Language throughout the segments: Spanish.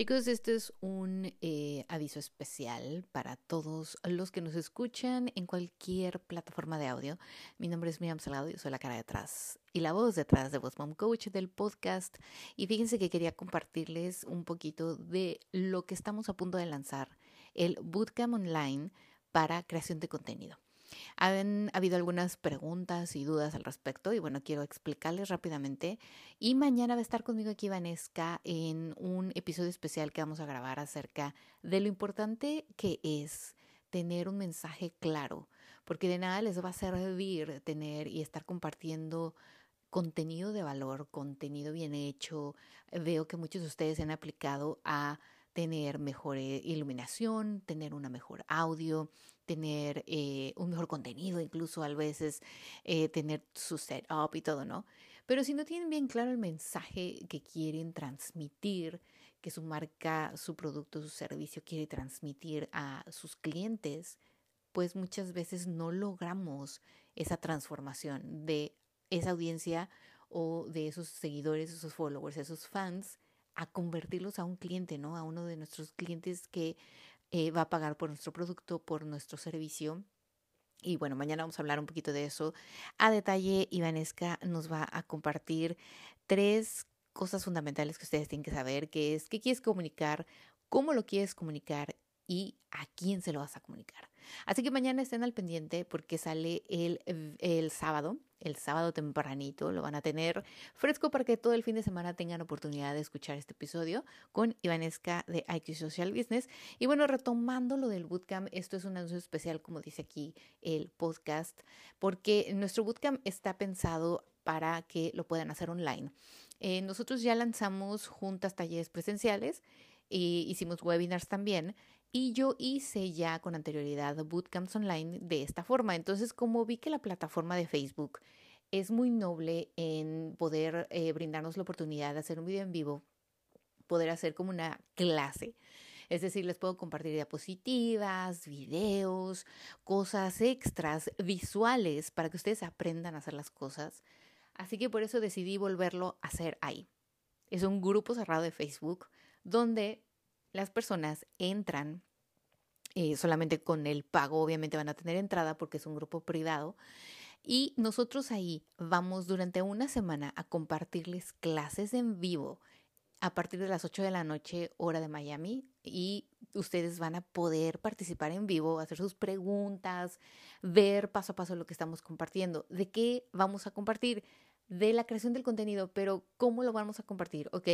Chicos, este es un eh, aviso especial para todos los que nos escuchan en cualquier plataforma de audio. Mi nombre es Miriam Salgado, yo soy la cara detrás y la voz detrás de Voz Mom Coach del podcast. Y fíjense que quería compartirles un poquito de lo que estamos a punto de lanzar, el Bootcamp Online para creación de contenido. Han habido algunas preguntas y dudas al respecto y bueno, quiero explicarles rápidamente. Y mañana va a estar conmigo aquí Vanesca en un episodio especial que vamos a grabar acerca de lo importante que es tener un mensaje claro, porque de nada les va a servir tener y estar compartiendo contenido de valor, contenido bien hecho. Veo que muchos de ustedes se han aplicado a tener mejor eh, iluminación, tener una mejor audio, tener eh, un mejor contenido, incluso a veces eh, tener su setup y todo, ¿no? Pero si no tienen bien claro el mensaje que quieren transmitir, que su marca, su producto, su servicio quiere transmitir a sus clientes, pues muchas veces no logramos esa transformación de esa audiencia o de esos seguidores, esos followers, esos fans a convertirlos a un cliente, ¿no? A uno de nuestros clientes que eh, va a pagar por nuestro producto, por nuestro servicio. Y bueno, mañana vamos a hablar un poquito de eso a detalle. Ivanesca nos va a compartir tres cosas fundamentales que ustedes tienen que saber, que es qué quieres comunicar, cómo lo quieres comunicar y a quién se lo vas a comunicar. Así que mañana estén al pendiente porque sale el, el sábado, el sábado tempranito, lo van a tener fresco para que todo el fin de semana tengan oportunidad de escuchar este episodio con Ivanesca de IQ Social Business. Y bueno, retomando lo del bootcamp, esto es un anuncio especial, como dice aquí el podcast, porque nuestro bootcamp está pensado para que lo puedan hacer online. Eh, nosotros ya lanzamos juntas talleres presenciales y hicimos webinars también y yo hice ya con anterioridad bootcamps online de esta forma. Entonces, como vi que la plataforma de Facebook es muy noble en poder eh, brindarnos la oportunidad de hacer un video en vivo, poder hacer como una clase. Es decir, les puedo compartir diapositivas, videos, cosas extras, visuales, para que ustedes aprendan a hacer las cosas. Así que por eso decidí volverlo a hacer ahí. Es un grupo cerrado de Facebook donde las personas entran eh, solamente con el pago, obviamente van a tener entrada porque es un grupo privado. Y nosotros ahí vamos durante una semana a compartirles clases en vivo a partir de las 8 de la noche, hora de Miami, y ustedes van a poder participar en vivo, hacer sus preguntas, ver paso a paso lo que estamos compartiendo. ¿De qué vamos a compartir? De la creación del contenido, pero ¿cómo lo vamos a compartir? Ok,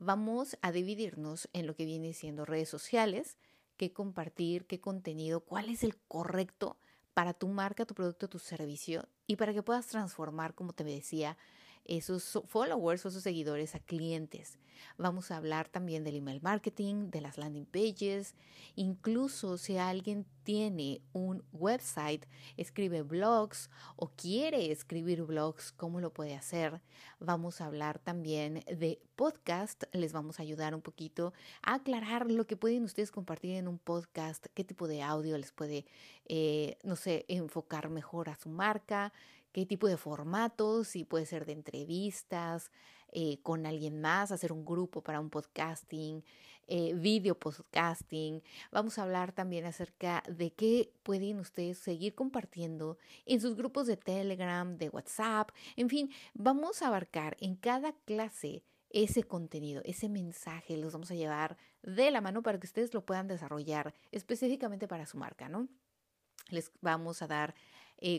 vamos a dividirnos en lo que viene siendo redes sociales, qué compartir, qué contenido, cuál es el correcto para tu marca, tu producto, tu servicio y para que puedas transformar, como te decía, esos followers o esos seguidores a clientes. Vamos a hablar también del email marketing, de las landing pages, incluso si alguien tiene un website, escribe blogs o quiere escribir blogs, ¿cómo lo puede hacer? Vamos a hablar también de podcast, les vamos a ayudar un poquito a aclarar lo que pueden ustedes compartir en un podcast, qué tipo de audio les puede, eh, no sé, enfocar mejor a su marca qué tipo de formatos, si puede ser de entrevistas eh, con alguien más, hacer un grupo para un podcasting, eh, video podcasting. Vamos a hablar también acerca de qué pueden ustedes seguir compartiendo en sus grupos de Telegram, de WhatsApp, en fin, vamos a abarcar en cada clase ese contenido, ese mensaje, los vamos a llevar de la mano para que ustedes lo puedan desarrollar específicamente para su marca, ¿no? Les vamos a dar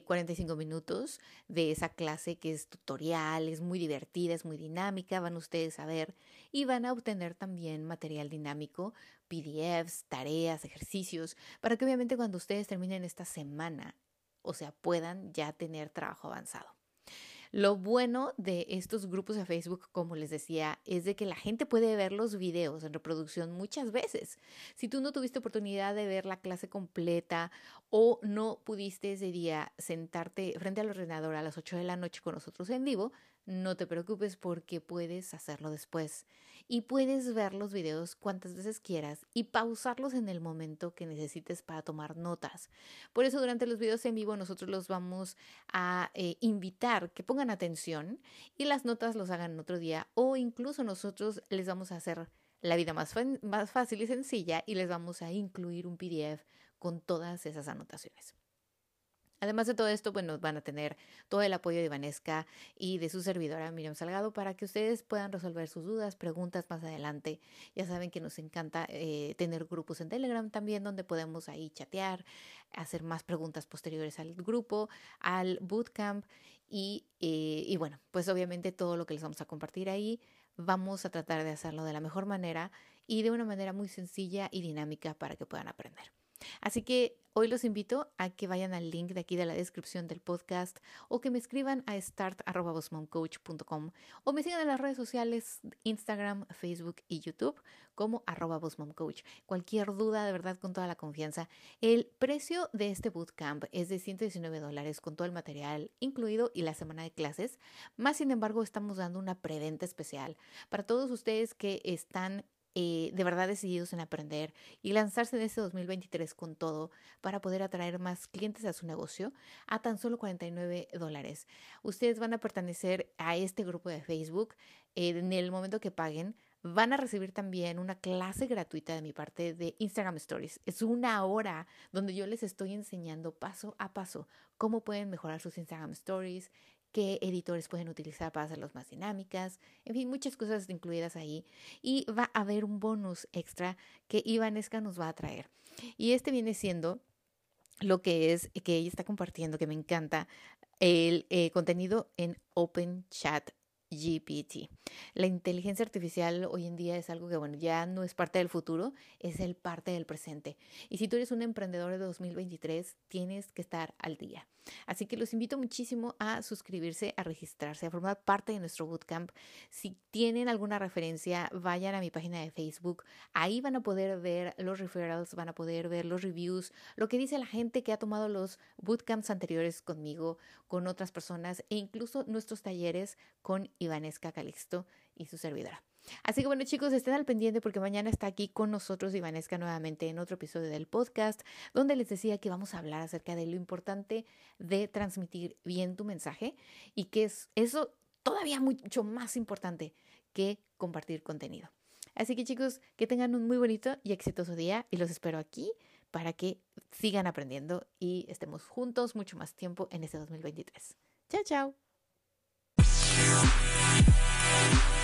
45 eh, minutos de esa clase que es tutorial, es muy divertida, es muy dinámica, van ustedes a ver y van a obtener también material dinámico, PDFs, tareas, ejercicios, para que obviamente cuando ustedes terminen esta semana, o sea, puedan ya tener trabajo avanzado. Lo bueno de estos grupos de Facebook, como les decía, es de que la gente puede ver los videos en reproducción muchas veces. Si tú no tuviste oportunidad de ver la clase completa o no pudiste ese día sentarte frente al ordenador a las 8 de la noche con nosotros en vivo, no te preocupes porque puedes hacerlo después y puedes ver los videos cuantas veces quieras y pausarlos en el momento que necesites para tomar notas. Por eso durante los videos en vivo nosotros los vamos a eh, invitar que pongan atención y las notas los hagan otro día o incluso nosotros les vamos a hacer la vida más, más fácil y sencilla y les vamos a incluir un PDF con todas esas anotaciones. Además de todo esto, bueno, van a tener todo el apoyo de Vanesca y de su servidora Miriam Salgado para que ustedes puedan resolver sus dudas, preguntas más adelante. Ya saben que nos encanta eh, tener grupos en Telegram también donde podemos ahí chatear, hacer más preguntas posteriores al grupo, al bootcamp y, eh, y bueno, pues obviamente todo lo que les vamos a compartir ahí vamos a tratar de hacerlo de la mejor manera y de una manera muy sencilla y dinámica para que puedan aprender. Así que hoy los invito a que vayan al link de aquí de la descripción del podcast o que me escriban a start.com o me sigan en las redes sociales Instagram, Facebook y YouTube como arroba coach. Cualquier duda, de verdad, con toda la confianza. El precio de este bootcamp es de 119 dólares con todo el material incluido y la semana de clases. Más sin embargo, estamos dando una preventa especial para todos ustedes que están eh, de verdad decididos en aprender y lanzarse en este 2023 con todo para poder atraer más clientes a su negocio a tan solo 49 dólares. Ustedes van a pertenecer a este grupo de Facebook en el momento que paguen. Van a recibir también una clase gratuita de mi parte de Instagram Stories. Es una hora donde yo les estoy enseñando paso a paso cómo pueden mejorar sus Instagram Stories, qué editores pueden utilizar para hacerlos más dinámicas, en fin, muchas cosas incluidas ahí. Y va a haber un bonus extra que Ivanesca nos va a traer. Y este viene siendo lo que es que ella está compartiendo, que me encanta, el eh, contenido en Open Chat GPT. La inteligencia artificial hoy en día es algo que, bueno, ya no es parte del futuro, es el parte del presente. Y si tú eres un emprendedor de 2023, tienes que estar al día. Así que los invito muchísimo a suscribirse, a registrarse, a formar parte de nuestro bootcamp. Si tienen alguna referencia, vayan a mi página de Facebook. Ahí van a poder ver los referrals, van a poder ver los reviews, lo que dice la gente que ha tomado los bootcamps anteriores conmigo, con otras personas e incluso nuestros talleres con Ivanesca Calixto y su servidora. Así que bueno chicos, estén al pendiente porque mañana está aquí con nosotros Ivanesca nuevamente en otro episodio del podcast donde les decía que vamos a hablar acerca de lo importante de transmitir bien tu mensaje y que es eso todavía mucho más importante que compartir contenido. Así que chicos, que tengan un muy bonito y exitoso día y los espero aquí para que sigan aprendiendo y estemos juntos mucho más tiempo en este 2023. Chao, chao. Bye.